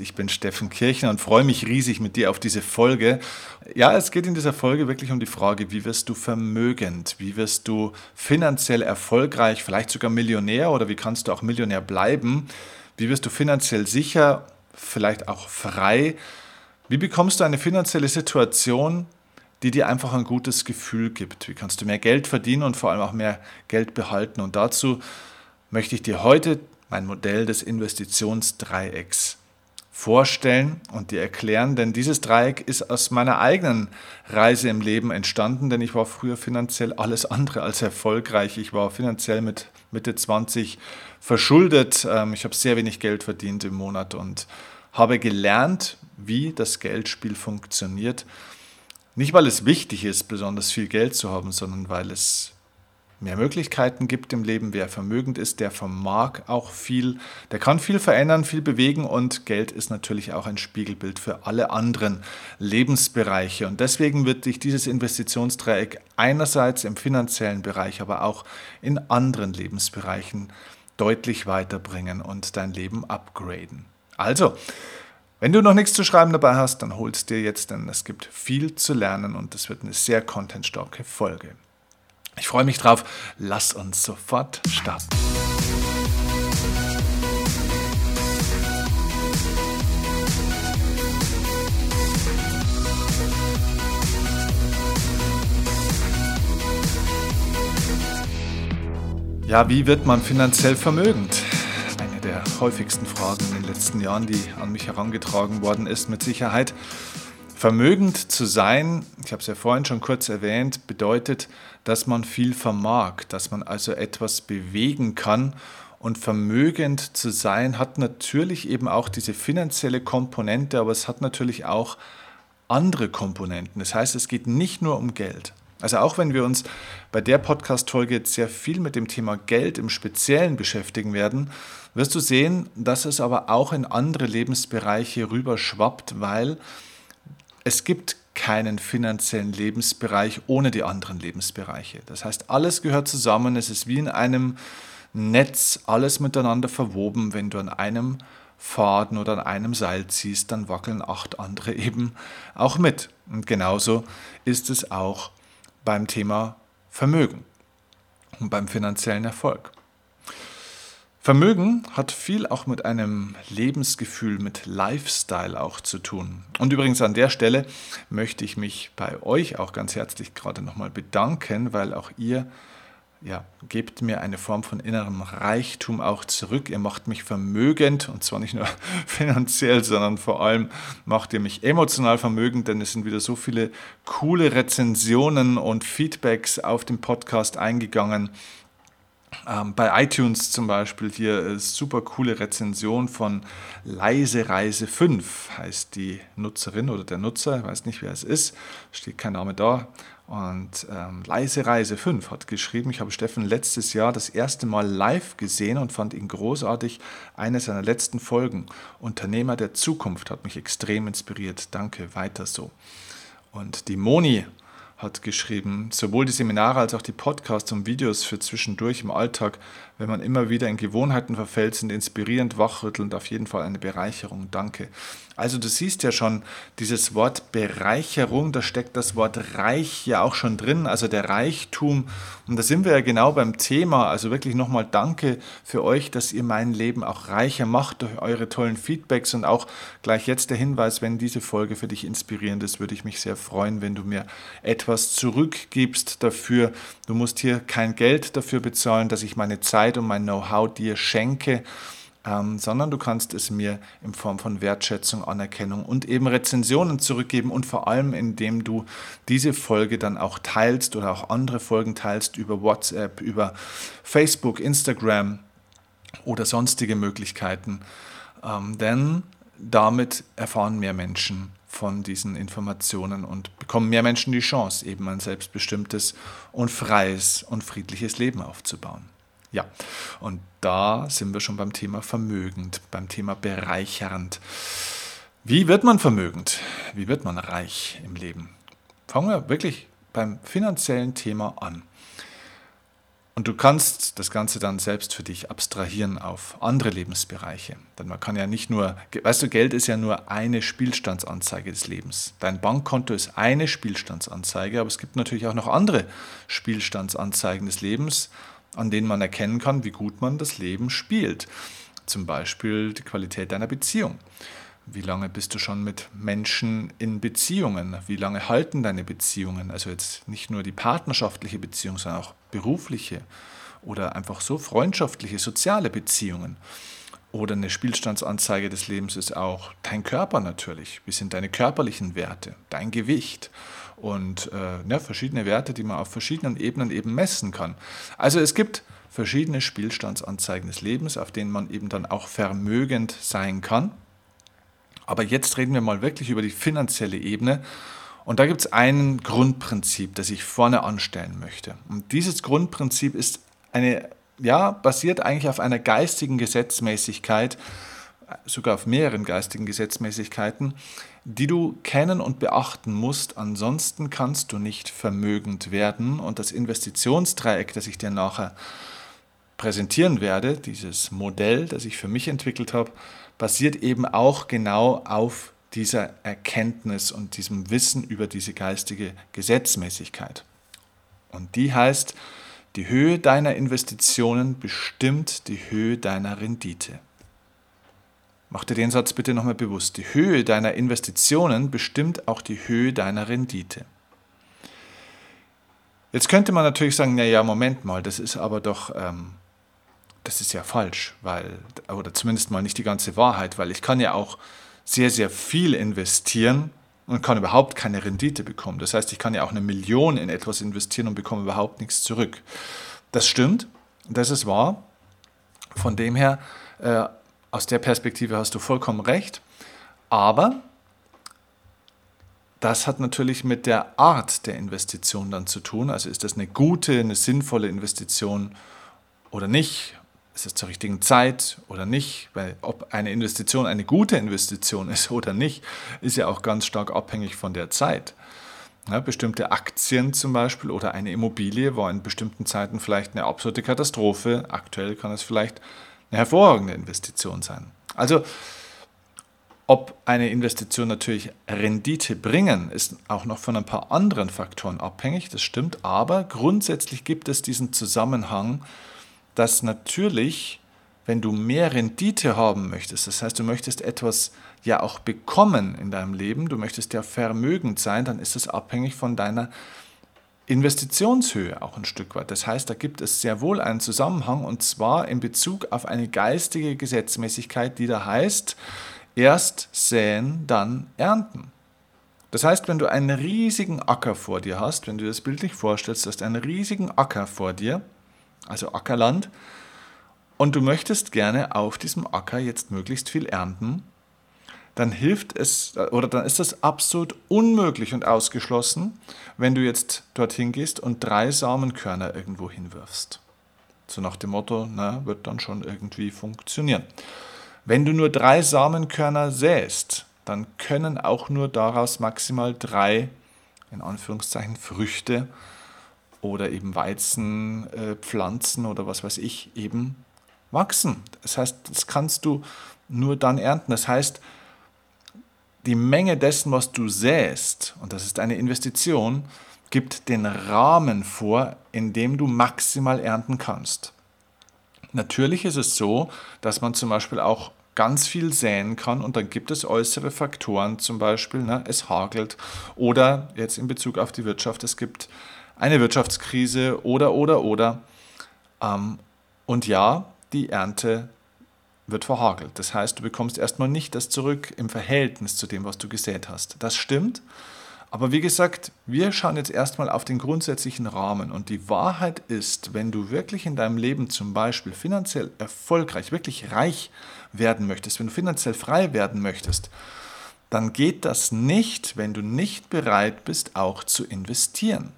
Ich bin Steffen Kirchner und freue mich riesig mit dir auf diese Folge. Ja, es geht in dieser Folge wirklich um die Frage, wie wirst du vermögend? Wie wirst du finanziell erfolgreich, vielleicht sogar Millionär oder wie kannst du auch Millionär bleiben? Wie wirst du finanziell sicher, vielleicht auch frei? Wie bekommst du eine finanzielle Situation, die dir einfach ein gutes Gefühl gibt? Wie kannst du mehr Geld verdienen und vor allem auch mehr Geld behalten? Und dazu möchte ich dir heute mein Modell des Investitionsdreiecks vorstellen und dir erklären, denn dieses Dreieck ist aus meiner eigenen Reise im Leben entstanden, denn ich war früher finanziell alles andere als erfolgreich. Ich war finanziell mit Mitte 20 verschuldet. Ähm, ich habe sehr wenig Geld verdient im Monat und habe gelernt, wie das Geldspiel funktioniert. Nicht, weil es wichtig ist, besonders viel Geld zu haben, sondern weil es mehr Möglichkeiten gibt im Leben. Wer vermögend ist, der vermag auch viel, der kann viel verändern, viel bewegen und Geld ist natürlich auch ein Spiegelbild für alle anderen Lebensbereiche. Und deswegen wird dich dieses Investitionsdreieck einerseits im finanziellen Bereich, aber auch in anderen Lebensbereichen deutlich weiterbringen und dein Leben upgraden. Also, wenn du noch nichts zu schreiben dabei hast, dann holst dir jetzt, denn es gibt viel zu lernen und es wird eine sehr contentstarke Folge. Ich freue mich drauf. Lass uns sofort starten. Ja, wie wird man finanziell vermögend? Eine der häufigsten Fragen in den letzten Jahren, die an mich herangetragen worden ist, mit Sicherheit. Vermögend zu sein, ich habe es ja vorhin schon kurz erwähnt, bedeutet, dass man viel vermag, dass man also etwas bewegen kann. Und vermögend zu sein hat natürlich eben auch diese finanzielle Komponente, aber es hat natürlich auch andere Komponenten. Das heißt, es geht nicht nur um Geld. Also auch wenn wir uns bei der Podcast-Folge jetzt sehr viel mit dem Thema Geld im Speziellen beschäftigen werden, wirst du sehen, dass es aber auch in andere Lebensbereiche rüberschwappt, weil es gibt keinen finanziellen Lebensbereich ohne die anderen Lebensbereiche. Das heißt, alles gehört zusammen, es ist wie in einem Netz, alles miteinander verwoben. Wenn du an einem Faden oder an einem Seil ziehst, dann wackeln acht andere eben auch mit. Und genauso ist es auch beim Thema Vermögen und beim finanziellen Erfolg. Vermögen hat viel auch mit einem Lebensgefühl, mit Lifestyle auch zu tun. Und übrigens an der Stelle möchte ich mich bei euch auch ganz herzlich gerade nochmal bedanken, weil auch ihr ja, gebt mir eine Form von innerem Reichtum auch zurück. Ihr macht mich vermögend und zwar nicht nur finanziell, sondern vor allem macht ihr mich emotional vermögend, denn es sind wieder so viele coole Rezensionen und Feedbacks auf den Podcast eingegangen ähm, bei iTunes zum Beispiel hier ist super coole Rezension von Leise Reise 5 heißt die Nutzerin oder der Nutzer, ich weiß nicht wer es ist, steht kein Name da. Und ähm, Leise Reise 5 hat geschrieben, ich habe Steffen letztes Jahr das erste Mal live gesehen und fand ihn großartig. Eine seiner letzten Folgen, Unternehmer der Zukunft, hat mich extrem inspiriert. Danke, weiter so. Und die Moni hat geschrieben, sowohl die Seminare als auch die Podcasts und Videos für zwischendurch im Alltag, wenn man immer wieder in Gewohnheiten verfällt, sind inspirierend, wachrüttelnd, auf jeden Fall eine Bereicherung. Danke. Also du siehst ja schon dieses Wort Bereicherung, da steckt das Wort reich ja auch schon drin, also der Reichtum. Und da sind wir ja genau beim Thema. Also wirklich nochmal danke für euch, dass ihr mein Leben auch reicher macht durch eure tollen Feedbacks und auch gleich jetzt der Hinweis, wenn diese Folge für dich inspirierend ist, würde ich mich sehr freuen, wenn du mir etwas zurückgibst dafür. Du musst hier kein Geld dafür bezahlen, dass ich meine Zeit und mein Know-how dir schenke ähm, sondern du kannst es mir in Form von Wertschätzung, Anerkennung und eben Rezensionen zurückgeben und vor allem indem du diese Folge dann auch teilst oder auch andere Folgen teilst über WhatsApp, über Facebook, Instagram oder sonstige Möglichkeiten. Ähm, denn damit erfahren mehr Menschen von diesen Informationen und bekommen mehr Menschen die Chance, eben ein selbstbestimmtes und freies und friedliches Leben aufzubauen. Ja, und da sind wir schon beim Thema vermögend, beim Thema bereichernd. Wie wird man vermögend? Wie wird man reich im Leben? Fangen wir wirklich beim finanziellen Thema an. Und du kannst das Ganze dann selbst für dich abstrahieren auf andere Lebensbereiche. Denn man kann ja nicht nur, weißt du, Geld ist ja nur eine Spielstandsanzeige des Lebens. Dein Bankkonto ist eine Spielstandsanzeige, aber es gibt natürlich auch noch andere Spielstandsanzeigen des Lebens, an denen man erkennen kann, wie gut man das Leben spielt. Zum Beispiel die Qualität deiner Beziehung. Wie lange bist du schon mit Menschen in Beziehungen? Wie lange halten deine Beziehungen? Also jetzt nicht nur die partnerschaftliche Beziehung, sondern auch berufliche oder einfach so freundschaftliche, soziale Beziehungen. Oder eine Spielstandsanzeige des Lebens ist auch dein Körper natürlich. Wie sind deine körperlichen Werte, dein Gewicht und äh, ja, verschiedene Werte, die man auf verschiedenen Ebenen eben messen kann. Also es gibt verschiedene Spielstandsanzeigen des Lebens, auf denen man eben dann auch vermögend sein kann. Aber jetzt reden wir mal wirklich über die finanzielle Ebene. Und da gibt es ein Grundprinzip, das ich vorne anstellen möchte. Und dieses Grundprinzip ist eine, ja, basiert eigentlich auf einer geistigen Gesetzmäßigkeit, sogar auf mehreren geistigen Gesetzmäßigkeiten, die du kennen und beachten musst. Ansonsten kannst du nicht vermögend werden. Und das Investitionsdreieck, das ich dir nachher präsentieren werde, dieses Modell, das ich für mich entwickelt habe, basiert eben auch genau auf dieser Erkenntnis und diesem Wissen über diese geistige Gesetzmäßigkeit. Und die heißt, die Höhe deiner Investitionen bestimmt die Höhe deiner Rendite. Mach dir den Satz bitte nochmal bewusst. Die Höhe deiner Investitionen bestimmt auch die Höhe deiner Rendite. Jetzt könnte man natürlich sagen, naja, Moment mal, das ist aber doch ähm, das ist ja falsch, weil, oder zumindest mal nicht die ganze Wahrheit, weil ich kann ja auch sehr, sehr viel investieren und kann überhaupt keine Rendite bekommen. Das heißt, ich kann ja auch eine Million in etwas investieren und bekomme überhaupt nichts zurück. Das stimmt, das ist wahr. Von dem her, äh, aus der Perspektive hast du vollkommen recht. Aber das hat natürlich mit der Art der Investition dann zu tun. Also ist das eine gute, eine sinnvolle Investition oder nicht? Ist es zur richtigen Zeit oder nicht, weil ob eine Investition eine gute Investition ist oder nicht, ist ja auch ganz stark abhängig von der Zeit. Ja, bestimmte Aktien zum Beispiel oder eine Immobilie war in bestimmten Zeiten vielleicht eine absolute Katastrophe. Aktuell kann es vielleicht eine hervorragende Investition sein. Also ob eine Investition natürlich Rendite bringen, ist auch noch von ein paar anderen Faktoren abhängig, das stimmt, aber grundsätzlich gibt es diesen Zusammenhang dass natürlich, wenn du mehr Rendite haben möchtest, das heißt, du möchtest etwas ja auch bekommen in deinem Leben, du möchtest ja vermögend sein, dann ist es abhängig von deiner Investitionshöhe auch ein Stück weit. Das heißt, da gibt es sehr wohl einen Zusammenhang und zwar in Bezug auf eine geistige Gesetzmäßigkeit, die da heißt, erst säen, dann ernten. Das heißt, wenn du einen riesigen Acker vor dir hast, wenn du das bildlich vorstellst, du hast einen riesigen Acker vor dir, also Ackerland, und du möchtest gerne auf diesem Acker jetzt möglichst viel ernten, dann hilft es oder dann ist das absolut unmöglich und ausgeschlossen, wenn du jetzt dorthin gehst und drei Samenkörner irgendwo hinwirfst. So nach dem Motto, na, wird dann schon irgendwie funktionieren. Wenn du nur drei Samenkörner säst, dann können auch nur daraus maximal drei, in Anführungszeichen, Früchte oder eben Weizenpflanzen äh, oder was weiß ich eben wachsen. Das heißt, das kannst du nur dann ernten. Das heißt, die Menge dessen, was du säst, und das ist eine Investition, gibt den Rahmen vor, in dem du maximal ernten kannst. Natürlich ist es so, dass man zum Beispiel auch ganz viel säen kann und dann gibt es äußere Faktoren, zum Beispiel ne, es hagelt oder jetzt in Bezug auf die Wirtschaft, es gibt eine Wirtschaftskrise oder, oder, oder. Ähm, und ja, die Ernte wird verhagelt. Das heißt, du bekommst erstmal nicht das zurück im Verhältnis zu dem, was du gesät hast. Das stimmt. Aber wie gesagt, wir schauen jetzt erstmal auf den grundsätzlichen Rahmen. Und die Wahrheit ist, wenn du wirklich in deinem Leben zum Beispiel finanziell erfolgreich, wirklich reich werden möchtest, wenn du finanziell frei werden möchtest, dann geht das nicht, wenn du nicht bereit bist, auch zu investieren.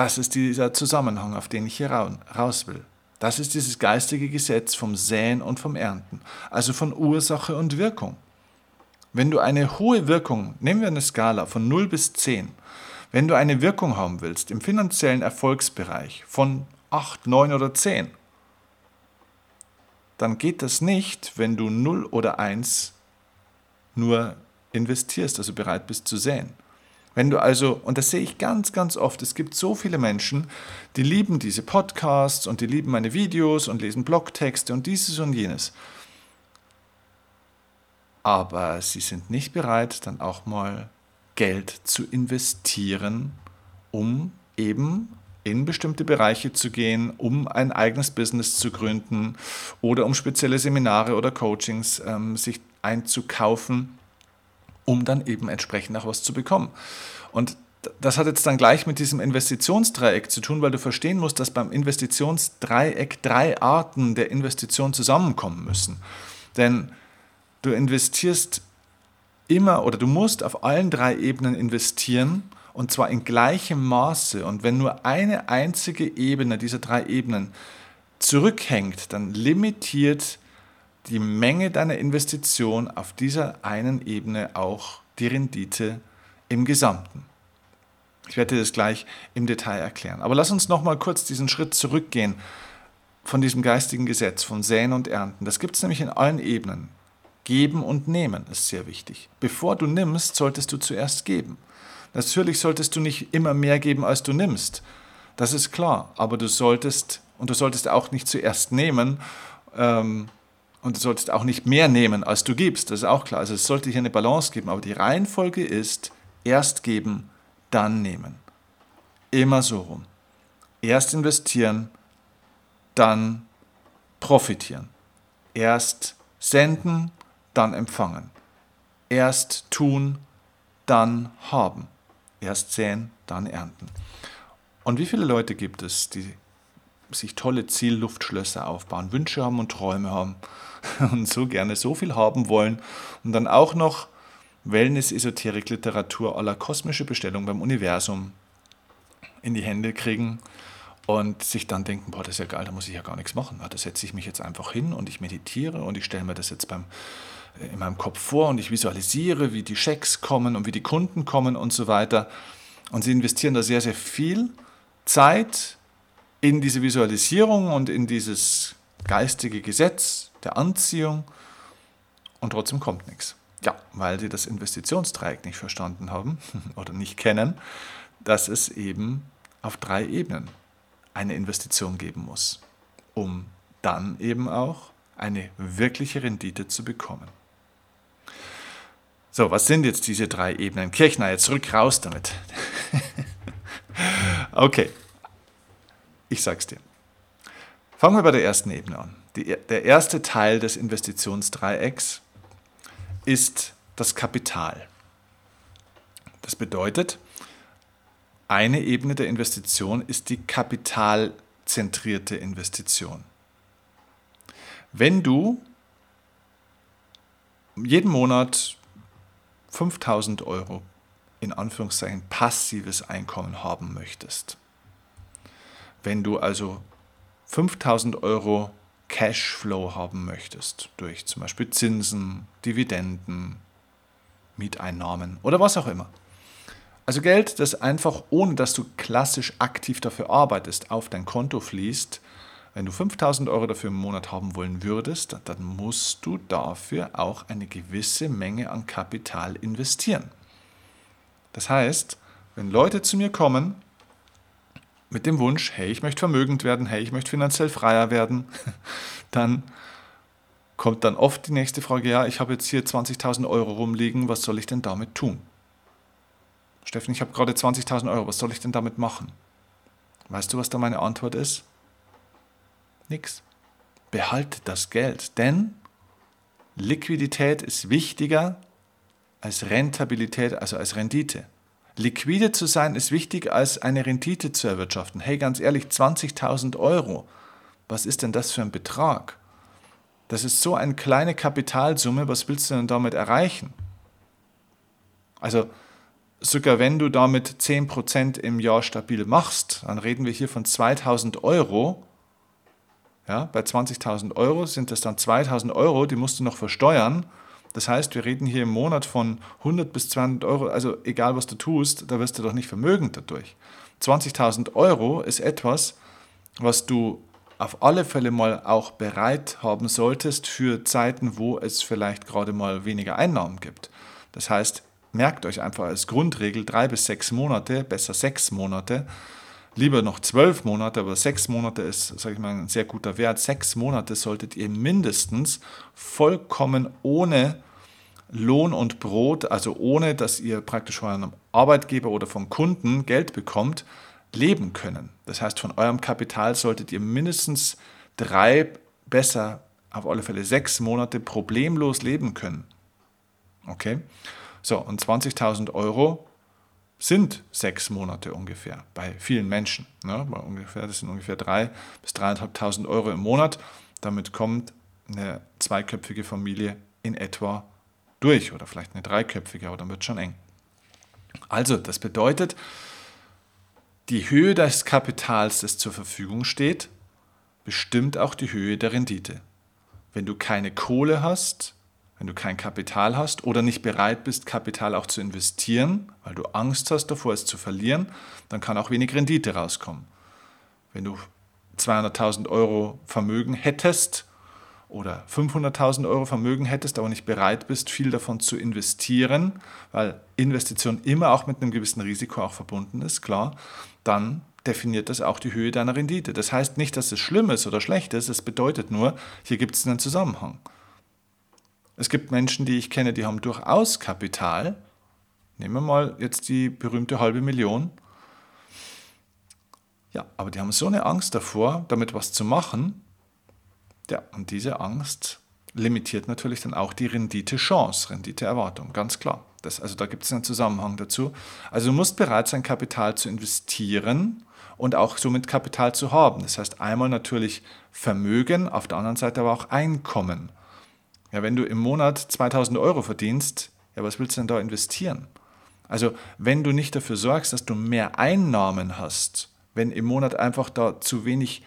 Das ist dieser Zusammenhang, auf den ich hier raus will. Das ist dieses geistige Gesetz vom Säen und vom Ernten, also von Ursache und Wirkung. Wenn du eine hohe Wirkung, nehmen wir eine Skala von 0 bis 10, wenn du eine Wirkung haben willst im finanziellen Erfolgsbereich von 8, 9 oder 10. Dann geht das nicht, wenn du 0 oder 1 nur investierst, also bereit bist zu säen. Wenn du also, und das sehe ich ganz, ganz oft, es gibt so viele Menschen, die lieben diese Podcasts und die lieben meine Videos und lesen Blogtexte und dieses und jenes. Aber sie sind nicht bereit, dann auch mal Geld zu investieren, um eben in bestimmte Bereiche zu gehen, um ein eigenes Business zu gründen oder um spezielle Seminare oder Coachings ähm, sich einzukaufen um dann eben entsprechend auch was zu bekommen. Und das hat jetzt dann gleich mit diesem Investitionsdreieck zu tun, weil du verstehen musst, dass beim Investitionsdreieck drei Arten der Investition zusammenkommen müssen. Denn du investierst immer oder du musst auf allen drei Ebenen investieren und zwar in gleichem Maße. Und wenn nur eine einzige Ebene dieser drei Ebenen zurückhängt, dann limitiert die Menge deiner Investition auf dieser einen Ebene auch die Rendite im Gesamten. Ich werde dir das gleich im Detail erklären. Aber lass uns noch mal kurz diesen Schritt zurückgehen von diesem geistigen Gesetz, von Säen und Ernten. Das gibt es nämlich in allen Ebenen. Geben und nehmen ist sehr wichtig. Bevor du nimmst, solltest du zuerst geben. Natürlich solltest du nicht immer mehr geben, als du nimmst. Das ist klar. Aber du solltest, und du solltest auch nicht zuerst nehmen, ähm, und du solltest auch nicht mehr nehmen, als du gibst. Das ist auch klar. Also es sollte hier eine Balance geben. Aber die Reihenfolge ist, erst geben, dann nehmen. Immer so rum. Erst investieren, dann profitieren. Erst senden, dann empfangen. Erst tun, dann haben. Erst säen, dann ernten. Und wie viele Leute gibt es, die sich tolle Zielluftschlösser aufbauen, Wünsche haben und Träume haben und so gerne so viel haben wollen und dann auch noch Wellness-Esoterik-Literatur aller kosmische Bestellung beim Universum in die Hände kriegen und sich dann denken, boah, das ist ja geil, da muss ich ja gar nichts machen. Da setze ich mich jetzt einfach hin und ich meditiere und ich stelle mir das jetzt beim, äh, in meinem Kopf vor und ich visualisiere, wie die Schecks kommen und wie die Kunden kommen und so weiter. Und sie investieren da sehr, sehr viel Zeit in diese Visualisierung und in dieses geistige Gesetz der Anziehung und trotzdem kommt nichts. Ja, weil sie das Investitionsdreieck nicht verstanden haben oder nicht kennen, dass es eben auf drei Ebenen eine Investition geben muss, um dann eben auch eine wirkliche Rendite zu bekommen. So, was sind jetzt diese drei Ebenen? Kirchner, jetzt zurück raus damit. okay, ich sag's dir. Fangen wir bei der ersten Ebene an. Die, der erste Teil des Investitionsdreiecks ist das Kapital. Das bedeutet, eine Ebene der Investition ist die kapitalzentrierte Investition. Wenn du jeden Monat 5000 Euro in Anführungszeichen passives Einkommen haben möchtest, wenn du also 5000 Euro Cashflow haben möchtest, durch zum Beispiel Zinsen, Dividenden, Mieteinnahmen oder was auch immer. Also Geld, das einfach, ohne dass du klassisch aktiv dafür arbeitest, auf dein Konto fließt. Wenn du 5000 Euro dafür im Monat haben wollen würdest, dann musst du dafür auch eine gewisse Menge an Kapital investieren. Das heißt, wenn Leute zu mir kommen mit dem Wunsch, hey, ich möchte vermögend werden, hey, ich möchte finanziell freier werden, dann kommt dann oft die nächste Frage, ja, ich habe jetzt hier 20.000 Euro rumliegen, was soll ich denn damit tun? Steffen, ich habe gerade 20.000 Euro, was soll ich denn damit machen? Weißt du, was da meine Antwort ist? Nix. Behalte das Geld, denn Liquidität ist wichtiger als Rentabilität, also als Rendite. Liquide zu sein ist wichtig, als eine Rendite zu erwirtschaften. Hey, ganz ehrlich, 20.000 Euro, was ist denn das für ein Betrag? Das ist so eine kleine Kapitalsumme, was willst du denn damit erreichen? Also sogar wenn du damit 10% im Jahr stabil machst, dann reden wir hier von 2000 Euro. Ja, bei 20.000 Euro sind das dann 2000 Euro, die musst du noch versteuern. Das heißt, wir reden hier im Monat von 100 bis 200 Euro, also egal was du tust, da wirst du doch nicht vermögend dadurch. 20.000 Euro ist etwas, was du auf alle Fälle mal auch bereit haben solltest für Zeiten, wo es vielleicht gerade mal weniger Einnahmen gibt. Das heißt, merkt euch einfach als Grundregel drei bis sechs Monate, besser sechs Monate, lieber noch zwölf Monate, aber sechs Monate ist, sage ich mal, ein sehr guter Wert. Sechs Monate solltet ihr mindestens vollkommen ohne Lohn und Brot, also ohne dass ihr praktisch von einem Arbeitgeber oder vom Kunden Geld bekommt, leben können. Das heißt, von eurem Kapital solltet ihr mindestens drei, besser auf alle Fälle sechs Monate problemlos leben können. Okay? So, und 20.000 Euro sind sechs Monate ungefähr bei vielen Menschen. Ne? Ungefähr, das sind ungefähr 3.000 bis 3.500 Euro im Monat. Damit kommt eine zweiköpfige Familie in etwa durch oder vielleicht eine dreiköpfige, aber dann wird schon eng. Also, das bedeutet, die Höhe des Kapitals, das zur Verfügung steht, bestimmt auch die Höhe der Rendite. Wenn du keine Kohle hast, wenn du kein Kapital hast oder nicht bereit bist, Kapital auch zu investieren, weil du Angst hast davor, es zu verlieren, dann kann auch wenig Rendite rauskommen. Wenn du 200.000 Euro Vermögen hättest oder 500.000 Euro Vermögen hättest, aber nicht bereit bist, viel davon zu investieren, weil Investition immer auch mit einem gewissen Risiko auch verbunden ist, klar, dann definiert das auch die Höhe deiner Rendite. Das heißt nicht, dass es schlimm ist oder schlecht ist, es bedeutet nur, hier gibt es einen Zusammenhang. Es gibt Menschen, die ich kenne, die haben durchaus Kapital. Nehmen wir mal jetzt die berühmte halbe Million. Ja, aber die haben so eine Angst davor, damit was zu machen, ja, und diese Angst limitiert natürlich dann auch die Rendite-Chance, Rendite-Erwartung, ganz klar. Das, also da gibt es einen Zusammenhang dazu. Also du musst bereit sein, Kapital zu investieren und auch somit Kapital zu haben. Das heißt einmal natürlich Vermögen, auf der anderen Seite aber auch Einkommen. Ja, wenn du im Monat 2000 Euro verdienst, ja, was willst du denn da investieren? Also wenn du nicht dafür sorgst, dass du mehr Einnahmen hast, wenn im Monat einfach da zu wenig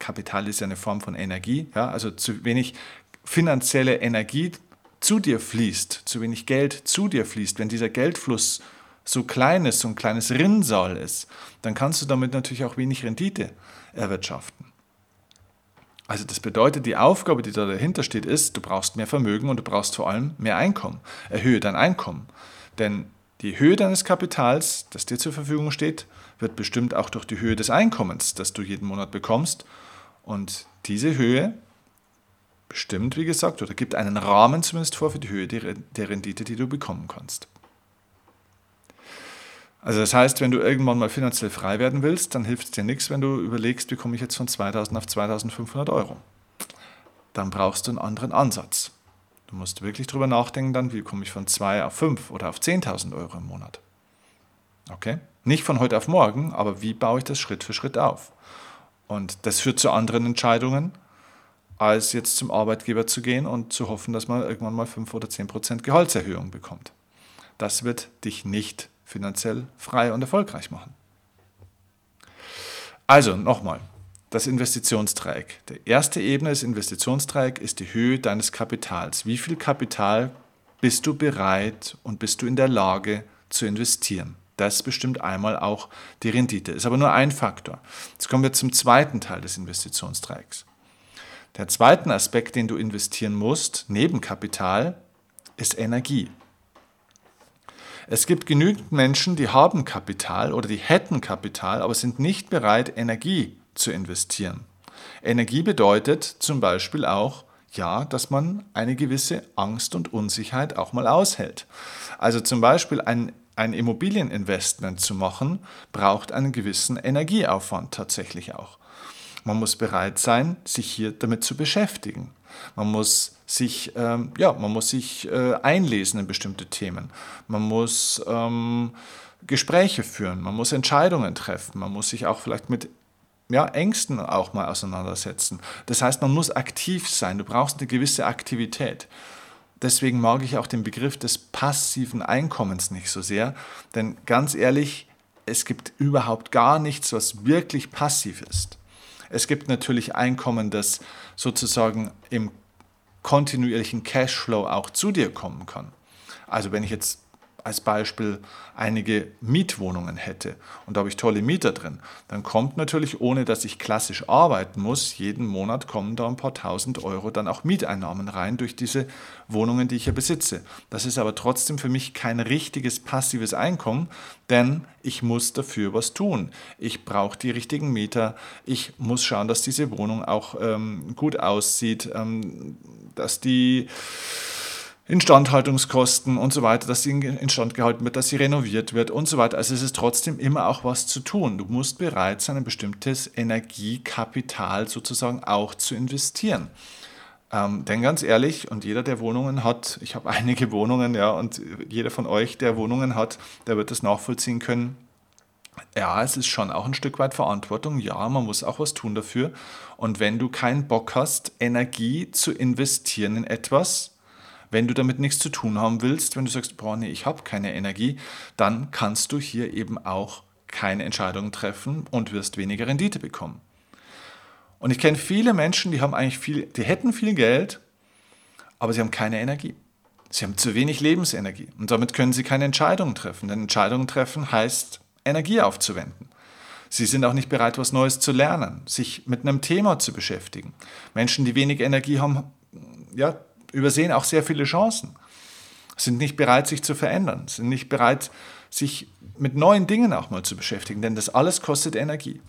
Kapital ist ja eine Form von Energie, ja, also zu wenig finanzielle Energie zu dir fließt, zu wenig Geld zu dir fließt, wenn dieser Geldfluss so klein ist, so ein kleines Rinnsal ist, dann kannst du damit natürlich auch wenig Rendite erwirtschaften. Also das bedeutet, die Aufgabe, die da dahinter steht, ist, du brauchst mehr Vermögen und du brauchst vor allem mehr Einkommen. Erhöhe dein Einkommen. Denn die Höhe deines Kapitals, das dir zur Verfügung steht, wird bestimmt auch durch die Höhe des Einkommens, das du jeden Monat bekommst. Und diese Höhe bestimmt, wie gesagt, oder gibt einen Rahmen zumindest vor für die Höhe der Rendite, die du bekommen kannst. Also das heißt, wenn du irgendwann mal finanziell frei werden willst, dann hilft es dir nichts, wenn du überlegst, wie komme ich jetzt von 2000 auf 2500 Euro. Dann brauchst du einen anderen Ansatz. Du musst wirklich darüber nachdenken dann, wie komme ich von 2 auf 5 oder auf 10.000 Euro im Monat. Okay? Nicht von heute auf morgen, aber wie baue ich das Schritt für Schritt auf? Und das führt zu anderen Entscheidungen, als jetzt zum Arbeitgeber zu gehen und zu hoffen, dass man irgendwann mal 5 oder 10 Prozent Gehaltserhöhung bekommt. Das wird dich nicht finanziell frei und erfolgreich machen. Also nochmal, das Investitionsdreieck. Die erste Ebene des Investitionsdreieck ist die Höhe deines Kapitals. Wie viel Kapital bist du bereit und bist du in der Lage zu investieren? Das bestimmt einmal auch die Rendite. Ist aber nur ein Faktor. Jetzt kommen wir zum zweiten Teil des Investitionsdreiecks. Der zweite Aspekt, den du investieren musst, neben Kapital, ist Energie. Es gibt genügend Menschen, die haben Kapital oder die hätten Kapital, aber sind nicht bereit, Energie zu investieren. Energie bedeutet zum Beispiel auch, ja, dass man eine gewisse Angst und Unsicherheit auch mal aushält. Also zum Beispiel ein ein Immobilieninvestment zu machen, braucht einen gewissen Energieaufwand tatsächlich auch. Man muss bereit sein, sich hier damit zu beschäftigen. Man muss sich, ähm, ja, man muss sich äh, einlesen in bestimmte Themen. Man muss ähm, Gespräche führen. Man muss Entscheidungen treffen. Man muss sich auch vielleicht mit ja, Ängsten auch mal auseinandersetzen. Das heißt, man muss aktiv sein. Du brauchst eine gewisse Aktivität. Deswegen mag ich auch den Begriff des passiven Einkommens nicht so sehr, denn ganz ehrlich, es gibt überhaupt gar nichts, was wirklich passiv ist. Es gibt natürlich Einkommen, das sozusagen im kontinuierlichen Cashflow auch zu dir kommen kann. Also wenn ich jetzt als Beispiel einige Mietwohnungen hätte und da habe ich tolle Mieter drin, dann kommt natürlich, ohne dass ich klassisch arbeiten muss, jeden Monat kommen da ein paar tausend Euro dann auch Mieteinnahmen rein durch diese Wohnungen, die ich hier besitze. Das ist aber trotzdem für mich kein richtiges passives Einkommen, denn ich muss dafür was tun. Ich brauche die richtigen Mieter, ich muss schauen, dass diese Wohnung auch ähm, gut aussieht, ähm, dass die Instandhaltungskosten und so weiter, dass sie instand gehalten wird, dass sie renoviert wird und so weiter. Also es ist trotzdem immer auch was zu tun. Du musst bereit sein, ein bestimmtes Energiekapital sozusagen auch zu investieren. Ähm, denn ganz ehrlich, und jeder, der Wohnungen hat, ich habe einige Wohnungen, ja, und jeder von euch, der Wohnungen hat, der wird das nachvollziehen können. Ja, es ist schon auch ein Stück weit Verantwortung. Ja, man muss auch was tun dafür. Und wenn du keinen Bock hast, Energie zu investieren in etwas, wenn du damit nichts zu tun haben willst, wenn du sagst, boah, nee, ich habe keine Energie, dann kannst du hier eben auch keine Entscheidungen treffen und wirst weniger Rendite bekommen. Und ich kenne viele Menschen, die haben eigentlich viel, die hätten viel Geld, aber sie haben keine Energie. Sie haben zu wenig Lebensenergie und damit können sie keine Entscheidungen treffen. Denn Entscheidungen treffen heißt, Energie aufzuwenden. Sie sind auch nicht bereit, was Neues zu lernen, sich mit einem Thema zu beschäftigen. Menschen, die wenig Energie haben, ja, übersehen auch sehr viele Chancen, sind nicht bereit, sich zu verändern, sind nicht bereit, sich mit neuen Dingen auch mal zu beschäftigen, denn das alles kostet Energie.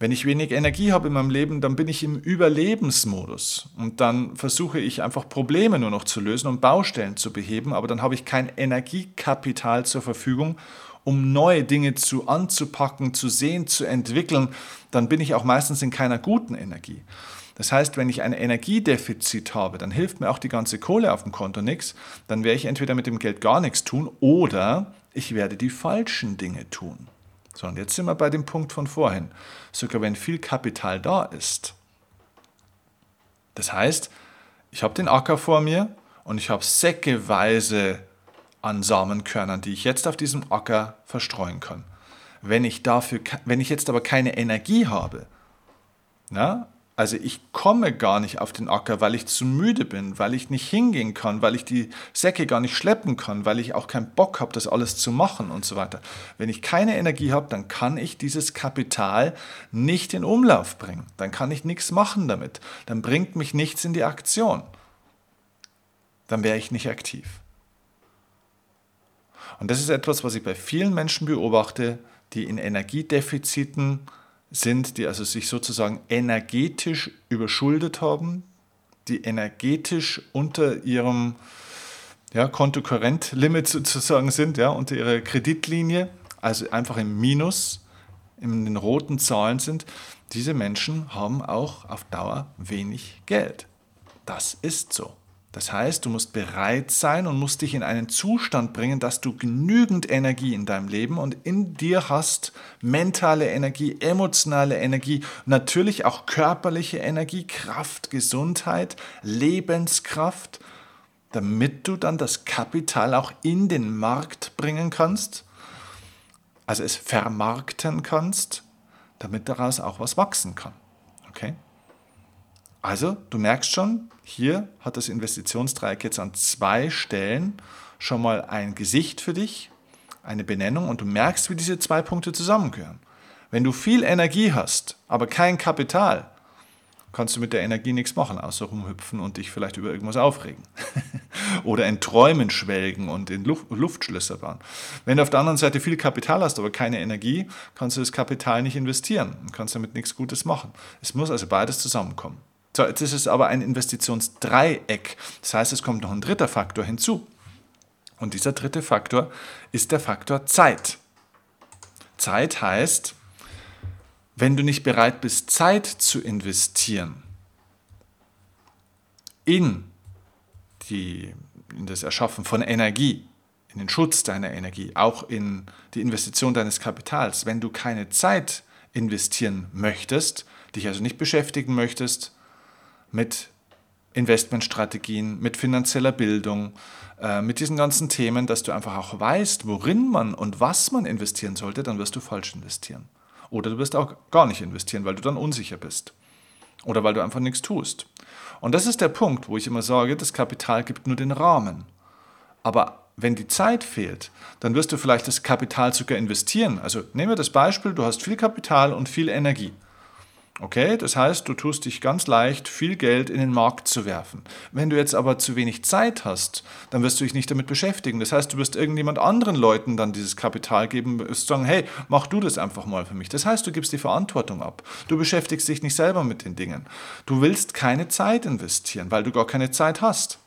Wenn ich wenig Energie habe in meinem Leben, dann bin ich im Überlebensmodus. Und dann versuche ich einfach Probleme nur noch zu lösen und Baustellen zu beheben, aber dann habe ich kein Energiekapital zur Verfügung, um neue Dinge zu anzupacken, zu sehen, zu entwickeln, dann bin ich auch meistens in keiner guten Energie. Das heißt, wenn ich ein Energiedefizit habe, dann hilft mir auch die ganze Kohle auf dem Konto nichts. Dann werde ich entweder mit dem Geld gar nichts tun oder ich werde die falschen Dinge tun. So, und jetzt sind wir bei dem Punkt von vorhin. Sogar wenn viel Kapital da ist. Das heißt, ich habe den Acker vor mir und ich habe säckeweise an Samenkörnern, die ich jetzt auf diesem Acker verstreuen kann. Wenn ich, dafür, wenn ich jetzt aber keine Energie habe, na, also ich komme gar nicht auf den Acker, weil ich zu müde bin, weil ich nicht hingehen kann, weil ich die Säcke gar nicht schleppen kann, weil ich auch keinen Bock habe, das alles zu machen und so weiter. Wenn ich keine Energie habe, dann kann ich dieses Kapital nicht in Umlauf bringen. Dann kann ich nichts machen damit. Dann bringt mich nichts in die Aktion. Dann wäre ich nicht aktiv. Und das ist etwas, was ich bei vielen Menschen beobachte, die in Energiedefiziten sind, die also sich sozusagen energetisch überschuldet haben, die energetisch unter ihrem ja, Kontokorrent-Limit sozusagen sind, ja, unter ihrer Kreditlinie, also einfach im Minus, in den roten Zahlen sind, diese Menschen haben auch auf Dauer wenig Geld. Das ist so. Das heißt, du musst bereit sein und musst dich in einen Zustand bringen, dass du genügend Energie in deinem Leben und in dir hast, mentale Energie, emotionale Energie, natürlich auch körperliche Energie, Kraft, Gesundheit, Lebenskraft, damit du dann das Kapital auch in den Markt bringen kannst, also es vermarkten kannst, damit daraus auch was wachsen kann. Okay? Also, du merkst schon, hier hat das Investitionsdreieck jetzt an zwei Stellen schon mal ein Gesicht für dich, eine Benennung und du merkst, wie diese zwei Punkte zusammengehören. Wenn du viel Energie hast, aber kein Kapital, kannst du mit der Energie nichts machen, außer rumhüpfen und dich vielleicht über irgendwas aufregen. Oder in Träumen schwelgen und in Luft, Luftschlösser bauen. Wenn du auf der anderen Seite viel Kapital hast, aber keine Energie, kannst du das Kapital nicht investieren und kannst damit nichts Gutes machen. Es muss also beides zusammenkommen. So, jetzt ist es aber ein Investitionsdreieck. Das heißt, es kommt noch ein dritter Faktor hinzu. Und dieser dritte Faktor ist der Faktor Zeit. Zeit heißt, wenn du nicht bereit bist, Zeit zu investieren in, die, in das Erschaffen von Energie, in den Schutz deiner Energie, auch in die Investition deines Kapitals, wenn du keine Zeit investieren möchtest, dich also nicht beschäftigen möchtest mit Investmentstrategien, mit finanzieller Bildung, äh, mit diesen ganzen Themen, dass du einfach auch weißt, worin man und was man investieren sollte, dann wirst du falsch investieren. Oder du wirst auch gar nicht investieren, weil du dann unsicher bist. Oder weil du einfach nichts tust. Und das ist der Punkt, wo ich immer sage, das Kapital gibt nur den Rahmen. Aber wenn die Zeit fehlt, dann wirst du vielleicht das Kapital sogar investieren. Also nehmen wir das Beispiel, du hast viel Kapital und viel Energie. Okay, das heißt, du tust dich ganz leicht, viel Geld in den Markt zu werfen. Wenn du jetzt aber zu wenig Zeit hast, dann wirst du dich nicht damit beschäftigen. Das heißt, du wirst irgendjemand anderen Leuten dann dieses Kapital geben, wirst sagen, hey, mach du das einfach mal für mich. Das heißt, du gibst die Verantwortung ab. Du beschäftigst dich nicht selber mit den Dingen. Du willst keine Zeit investieren, weil du gar keine Zeit hast.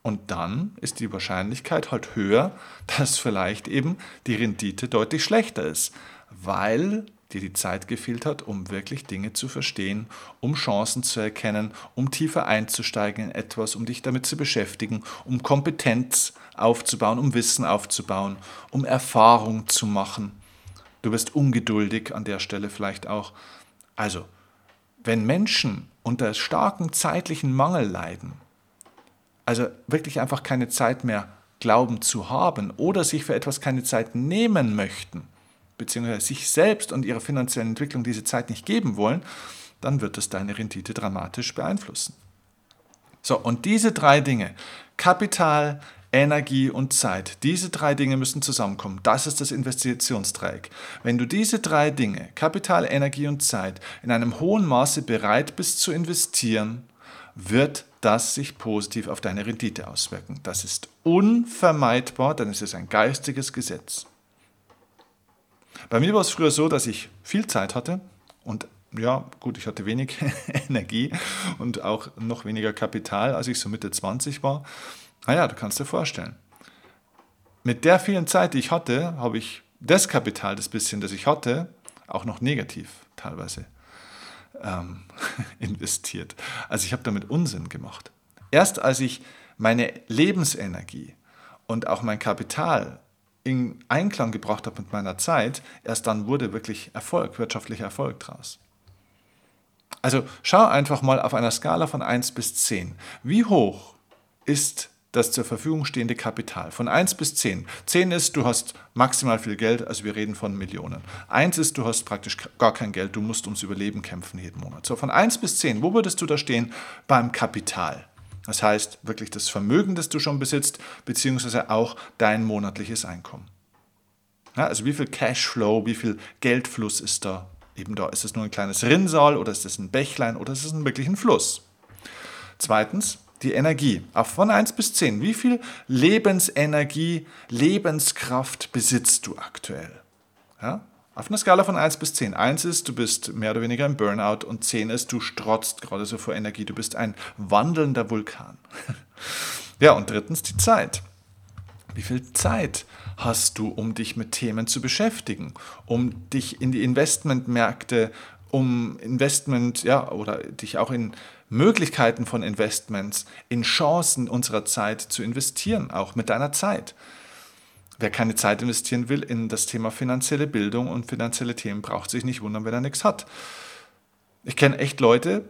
Und dann ist die Wahrscheinlichkeit halt höher, dass vielleicht eben die Rendite deutlich schlechter ist, weil dir die Zeit gefehlt hat, um wirklich Dinge zu verstehen, um Chancen zu erkennen, um tiefer einzusteigen in etwas, um dich damit zu beschäftigen, um Kompetenz aufzubauen, um Wissen aufzubauen, um Erfahrung zu machen. Du bist ungeduldig an der Stelle vielleicht auch. Also, wenn Menschen unter starkem zeitlichen Mangel leiden, also wirklich einfach keine Zeit mehr glauben zu haben oder sich für etwas keine Zeit nehmen möchten, beziehungsweise sich selbst und ihrer finanziellen Entwicklung diese Zeit nicht geben wollen, dann wird es deine Rendite dramatisch beeinflussen. So, und diese drei Dinge, Kapital, Energie und Zeit, diese drei Dinge müssen zusammenkommen. Das ist das Investitionsdreieck. Wenn du diese drei Dinge, Kapital, Energie und Zeit, in einem hohen Maße bereit bist zu investieren, wird das sich positiv auf deine Rendite auswirken. Das ist unvermeidbar, denn es ist ein geistiges Gesetz. Bei mir war es früher so, dass ich viel Zeit hatte und ja, gut, ich hatte wenig Energie und auch noch weniger Kapital, als ich so Mitte 20 war. Naja, du kannst dir vorstellen. Mit der vielen Zeit, die ich hatte, habe ich das Kapital, das bisschen, das ich hatte, auch noch negativ teilweise ähm, investiert. Also ich habe damit Unsinn gemacht. Erst als ich meine Lebensenergie und auch mein Kapital in Einklang gebracht habe mit meiner Zeit, erst dann wurde wirklich Erfolg, wirtschaftlicher Erfolg draus. Also schau einfach mal auf einer Skala von 1 bis 10. Wie hoch ist das zur Verfügung stehende Kapital? Von 1 bis 10. 10 ist, du hast maximal viel Geld, also wir reden von Millionen. 1 ist, du hast praktisch gar kein Geld, du musst ums Überleben kämpfen jeden Monat. So, von 1 bis 10, wo würdest du da stehen beim Kapital? Das heißt wirklich das Vermögen, das du schon besitzt, beziehungsweise auch dein monatliches Einkommen. Ja, also wie viel Cashflow, wie viel Geldfluss ist da eben da? Ist es nur ein kleines Rinnsal oder ist es ein Bächlein oder ist es wirklich ein Fluss? Zweitens, die Energie. Von 1 bis 10. Wie viel Lebensenergie, Lebenskraft besitzt du aktuell? Ja? Auf einer Skala von 1 bis 10. 1 ist, du bist mehr oder weniger im Burnout und 10 ist, du strotzt gerade so vor Energie. Du bist ein wandelnder Vulkan. ja, und drittens die Zeit. Wie viel Zeit hast du, um dich mit Themen zu beschäftigen, um dich in die Investmentmärkte, um Investment, ja, oder dich auch in Möglichkeiten von Investments, in Chancen unserer Zeit zu investieren, auch mit deiner Zeit. Wer keine Zeit investieren will in das Thema finanzielle Bildung und finanzielle Themen, braucht sich nicht wundern, wenn er nichts hat. Ich kenne echt Leute,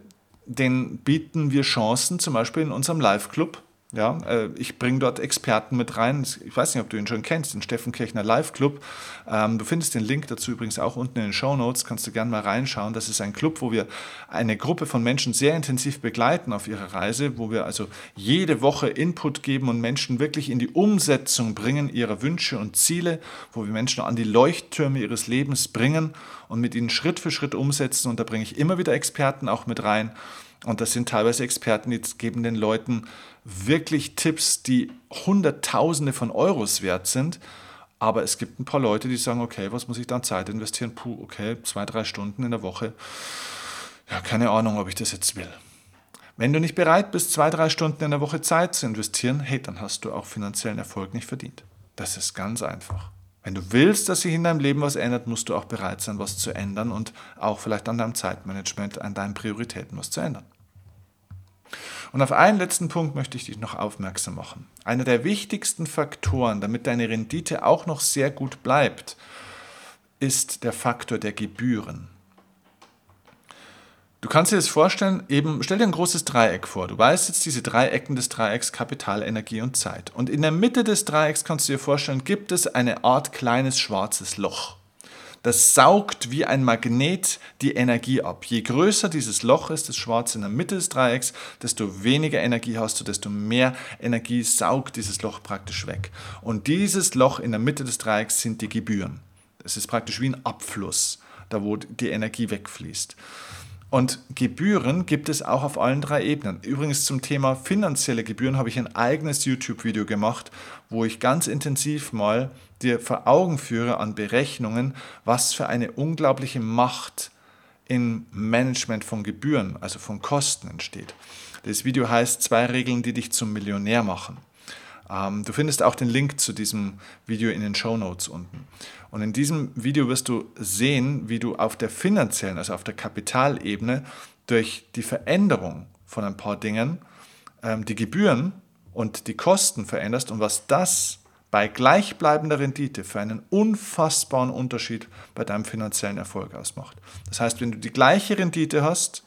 denen bieten wir Chancen, zum Beispiel in unserem Live-Club, ja, äh, ich bringe dort Experten mit rein. Ich weiß nicht, ob du ihn schon kennst, den Steffen Kirchner Live Club. Ähm, du findest den Link dazu übrigens auch unten in den Show Notes. Kannst du gerne mal reinschauen. Das ist ein Club, wo wir eine Gruppe von Menschen sehr intensiv begleiten auf ihrer Reise, wo wir also jede Woche Input geben und Menschen wirklich in die Umsetzung bringen ihrer Wünsche und Ziele, wo wir Menschen an die Leuchttürme ihres Lebens bringen und mit ihnen Schritt für Schritt umsetzen. Und da bringe ich immer wieder Experten auch mit rein. Und das sind teilweise Experten, die geben den Leuten wirklich Tipps, die Hunderttausende von Euros wert sind. Aber es gibt ein paar Leute, die sagen, okay, was muss ich dann Zeit investieren? Puh, okay, zwei, drei Stunden in der Woche. Ja, keine Ahnung, ob ich das jetzt will. Wenn du nicht bereit bist, zwei, drei Stunden in der Woche Zeit zu investieren, hey, dann hast du auch finanziellen Erfolg nicht verdient. Das ist ganz einfach. Wenn du willst, dass sich in deinem Leben was ändert, musst du auch bereit sein, was zu ändern und auch vielleicht an deinem Zeitmanagement, an deinen Prioritäten was zu ändern. Und auf einen letzten Punkt möchte ich dich noch aufmerksam machen. Einer der wichtigsten Faktoren, damit deine Rendite auch noch sehr gut bleibt, ist der Faktor der Gebühren. Du kannst dir das vorstellen, eben, stell dir ein großes Dreieck vor. Du weißt jetzt diese drei Ecken des Dreiecks Kapital, Energie und Zeit. Und in der Mitte des Dreiecks kannst du dir vorstellen, gibt es eine Art kleines schwarzes Loch. das saugt wie ein Magnet die Energie ab. Je größer dieses Loch ist, das schwarze in der Mitte des Dreiecks, desto weniger Energie hast du, desto mehr Energie saugt dieses Loch praktisch weg. Und dieses Loch in der Mitte des Dreiecks sind die Gebühren. Es ist praktisch wie ein Abfluss, da wo die Energie wegfließt. Und Gebühren gibt es auch auf allen drei Ebenen. Übrigens zum Thema finanzielle Gebühren habe ich ein eigenes YouTube-Video gemacht, wo ich ganz intensiv mal dir vor Augen führe an Berechnungen, was für eine unglaubliche Macht im Management von Gebühren, also von Kosten entsteht. Das Video heißt zwei Regeln, die dich zum Millionär machen. Ähm, du findest auch den Link zu diesem Video in den Show Notes unten. Und in diesem Video wirst du sehen, wie du auf der finanziellen, also auf der Kapitalebene, durch die Veränderung von ein paar Dingen ähm, die Gebühren und die Kosten veränderst und was das bei gleichbleibender Rendite für einen unfassbaren Unterschied bei deinem finanziellen Erfolg ausmacht. Das heißt, wenn du die gleiche Rendite hast,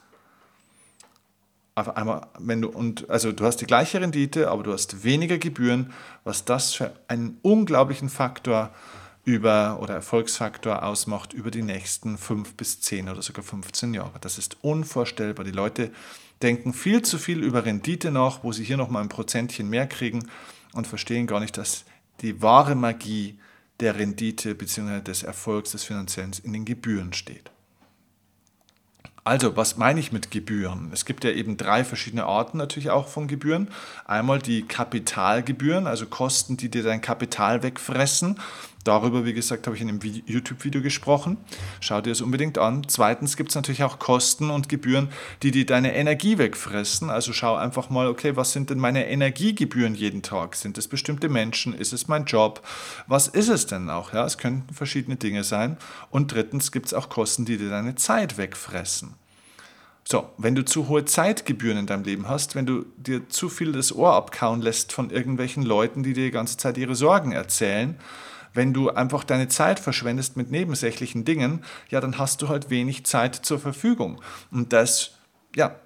auf einmal, wenn du, und, also du hast die gleiche Rendite, aber du hast weniger Gebühren, was das für einen unglaublichen Faktor über oder Erfolgsfaktor ausmacht über die nächsten fünf bis zehn oder sogar 15 Jahre. Das ist unvorstellbar. Die Leute denken viel zu viel über Rendite nach, wo sie hier nochmal ein Prozentchen mehr kriegen und verstehen gar nicht, dass die wahre Magie der Rendite bzw. des Erfolgs des Finanziellen in den Gebühren steht. Also, was meine ich mit Gebühren? Es gibt ja eben drei verschiedene Arten natürlich auch von Gebühren. Einmal die Kapitalgebühren, also Kosten, die dir dein Kapital wegfressen. Darüber, wie gesagt, habe ich in einem YouTube-Video gesprochen. Schau dir das unbedingt an. Zweitens gibt es natürlich auch Kosten und Gebühren, die dir deine Energie wegfressen. Also schau einfach mal, okay, was sind denn meine Energiegebühren jeden Tag? Sind es bestimmte Menschen? Ist es mein Job? Was ist es denn auch? Ja, es können verschiedene Dinge sein. Und drittens gibt es auch Kosten, die dir deine Zeit wegfressen. So, wenn du zu hohe Zeitgebühren in deinem Leben hast, wenn du dir zu viel das Ohr abkauen lässt von irgendwelchen Leuten, die dir die ganze Zeit ihre Sorgen erzählen, wenn du einfach deine Zeit verschwendest mit nebensächlichen Dingen, ja, dann hast du halt wenig Zeit zur Verfügung. Und das, ja,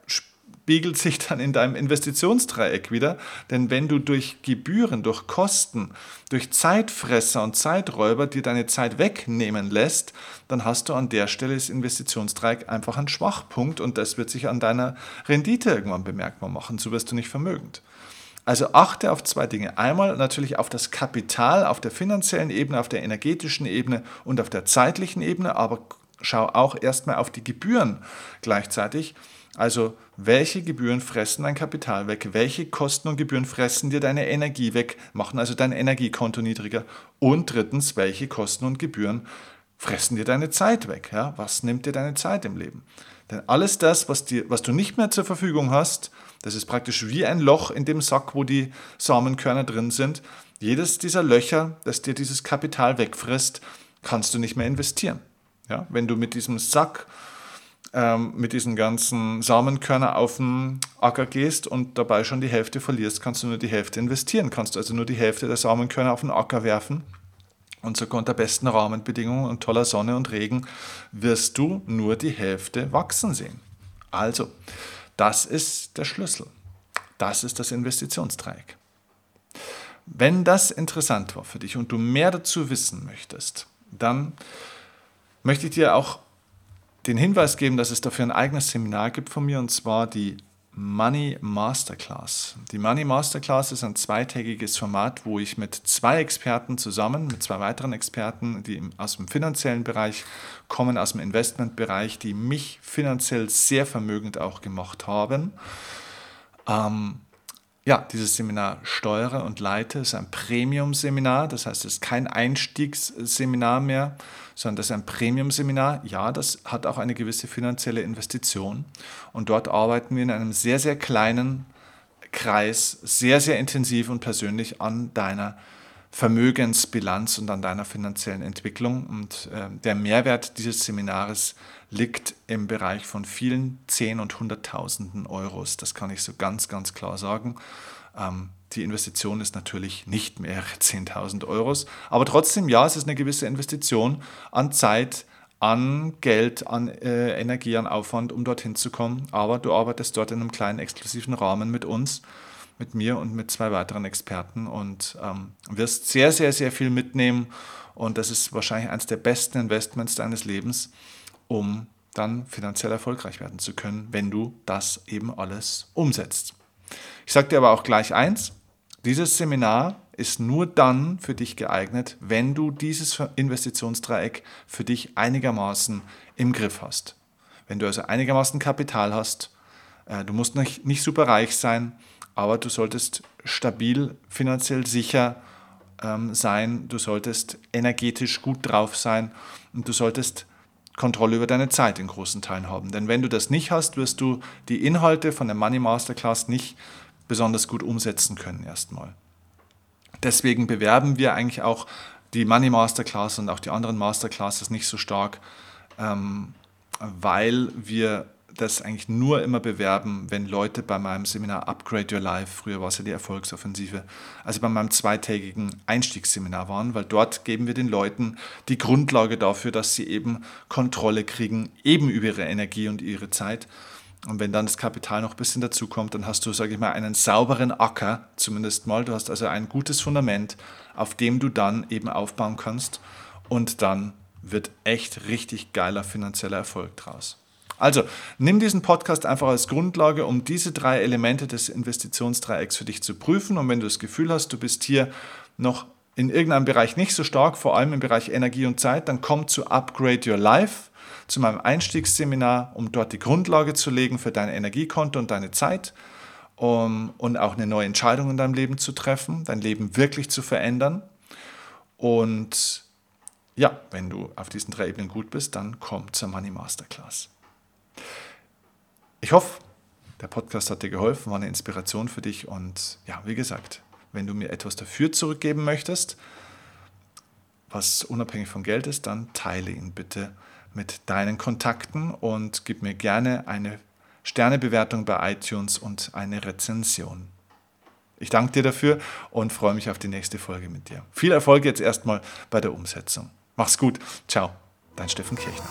spiegelt sich dann in deinem Investitionsdreieck wieder. Denn wenn du durch Gebühren, durch Kosten, durch Zeitfresser und Zeiträuber dir deine Zeit wegnehmen lässt, dann hast du an der Stelle das Investitionsdreieck einfach einen Schwachpunkt und das wird sich an deiner Rendite irgendwann bemerkbar machen. So wirst du nicht vermögend. Also achte auf zwei Dinge. Einmal natürlich auf das Kapital auf der finanziellen Ebene, auf der energetischen Ebene und auf der zeitlichen Ebene, aber schau auch erstmal auf die Gebühren gleichzeitig. Also welche Gebühren fressen dein Kapital weg? Welche Kosten und Gebühren fressen dir deine Energie weg, machen also dein Energiekonto niedriger? Und drittens, welche Kosten und Gebühren fressen dir deine Zeit weg? Ja? Was nimmt dir deine Zeit im Leben? Denn alles das, was, dir, was du nicht mehr zur Verfügung hast, das ist praktisch wie ein Loch in dem Sack, wo die Samenkörner drin sind. Jedes dieser Löcher, das dir dieses Kapital wegfrisst, kannst du nicht mehr investieren. Ja? Wenn du mit diesem Sack, ähm, mit diesen ganzen Samenkörner auf den Acker gehst und dabei schon die Hälfte verlierst, kannst du nur die Hälfte investieren. Kannst du also nur die Hälfte der Samenkörner auf den Acker werfen. Und sogar unter besten Rahmenbedingungen und toller Sonne und Regen wirst du nur die Hälfte wachsen sehen. Also, das ist der Schlüssel. Das ist das Investitionsdreieck. Wenn das interessant war für dich und du mehr dazu wissen möchtest, dann möchte ich dir auch den Hinweis geben, dass es dafür ein eigenes Seminar gibt von mir, und zwar die Money Masterclass. Die Money Masterclass ist ein zweitägiges Format, wo ich mit zwei Experten zusammen, mit zwei weiteren Experten, die aus dem finanziellen Bereich kommen, aus dem Investmentbereich, die mich finanziell sehr vermögend auch gemacht haben, ähm, ja, dieses Seminar steuere und leite. Ist ein Premium-Seminar, das heißt, es ist kein Einstiegsseminar mehr, sondern das ist ein Premium-Seminar. Ja, das hat auch eine gewisse finanzielle Investition. Und dort arbeiten wir in einem sehr, sehr kleinen Kreis, sehr, sehr intensiv und persönlich an deiner Vermögensbilanz und an deiner finanziellen Entwicklung. Und äh, der Mehrwert dieses Seminares liegt im Bereich von vielen Zehn- und Hunderttausenden Euros. Das kann ich so ganz, ganz klar sagen. Ähm, die Investition ist natürlich nicht mehrere 10.000 Euros, aber trotzdem, ja, es ist eine gewisse Investition an Zeit, an Geld, an äh, Energie, an Aufwand, um dorthin zu kommen. Aber du arbeitest dort in einem kleinen exklusiven Rahmen mit uns. Mit mir und mit zwei weiteren Experten und ähm, wirst sehr, sehr, sehr viel mitnehmen. Und das ist wahrscheinlich eines der besten Investments deines Lebens, um dann finanziell erfolgreich werden zu können, wenn du das eben alles umsetzt. Ich sage dir aber auch gleich eins, dieses Seminar ist nur dann für dich geeignet, wenn du dieses Investitionsdreieck für dich einigermaßen im Griff hast. Wenn du also einigermaßen Kapital hast, äh, du musst nicht, nicht super reich sein, aber du solltest stabil, finanziell sicher ähm, sein, du solltest energetisch gut drauf sein und du solltest Kontrolle über deine Zeit in großen Teilen haben. Denn wenn du das nicht hast, wirst du die Inhalte von der Money Masterclass nicht besonders gut umsetzen können erstmal. Deswegen bewerben wir eigentlich auch die Money Masterclass und auch die anderen Masterclasses nicht so stark, ähm, weil wir das eigentlich nur immer bewerben, wenn Leute bei meinem Seminar Upgrade Your Life, früher war es ja die Erfolgsoffensive, also bei meinem zweitägigen Einstiegsseminar waren, weil dort geben wir den Leuten die Grundlage dafür, dass sie eben Kontrolle kriegen, eben über ihre Energie und ihre Zeit. Und wenn dann das Kapital noch ein bisschen dazu kommt, dann hast du, sage ich mal, einen sauberen Acker, zumindest mal. Du hast also ein gutes Fundament, auf dem du dann eben aufbauen kannst. Und dann wird echt richtig geiler finanzieller Erfolg draus. Also, nimm diesen Podcast einfach als Grundlage, um diese drei Elemente des Investitionsdreiecks für dich zu prüfen. Und wenn du das Gefühl hast, du bist hier noch in irgendeinem Bereich nicht so stark, vor allem im Bereich Energie und Zeit, dann komm zu Upgrade Your Life, zu meinem Einstiegsseminar, um dort die Grundlage zu legen für dein Energiekonto und deine Zeit um, und auch eine neue Entscheidung in deinem Leben zu treffen, dein Leben wirklich zu verändern. Und ja, wenn du auf diesen drei Ebenen gut bist, dann komm zur Money Masterclass. Ich hoffe, der Podcast hat dir geholfen, war eine Inspiration für dich und ja, wie gesagt, wenn du mir etwas dafür zurückgeben möchtest, was unabhängig von Geld ist, dann teile ihn bitte mit deinen Kontakten und gib mir gerne eine Sternebewertung bei iTunes und eine Rezension. Ich danke dir dafür und freue mich auf die nächste Folge mit dir. Viel Erfolg jetzt erstmal bei der Umsetzung. Mach's gut. Ciao. Dein Steffen Kirchner.